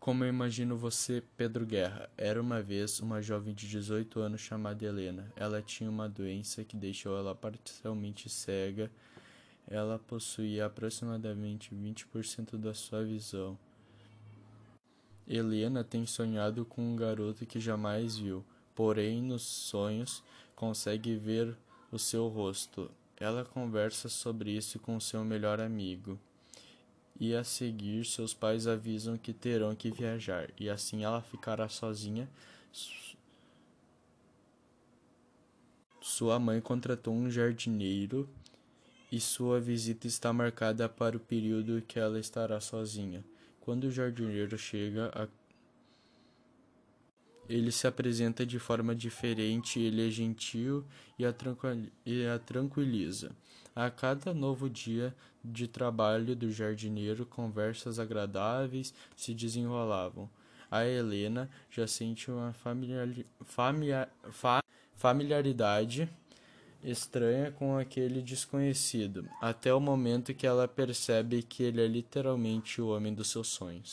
Como eu imagino você, Pedro Guerra. Era uma vez uma jovem de 18 anos chamada Helena. Ela tinha uma doença que deixou ela parcialmente cega. Ela possuía aproximadamente 20% da sua visão. Helena tem sonhado com um garoto que jamais viu, porém nos sonhos consegue ver o seu rosto. Ela conversa sobre isso com seu melhor amigo e a seguir seus pais avisam que terão que viajar, e assim ela ficará sozinha. Sua mãe contratou um jardineiro e sua visita está marcada para o período que ela estará sozinha. Quando o jardineiro chega, a ele se apresenta de forma diferente, ele é gentil e a, tranquiliza. A cada novo dia de trabalho do jardineiro, conversas agradáveis se desenrolavam. A Helena já sente uma familiar, familiar, familiaridade estranha com aquele desconhecido, até o momento que ela percebe que ele é literalmente o homem dos seus sonhos.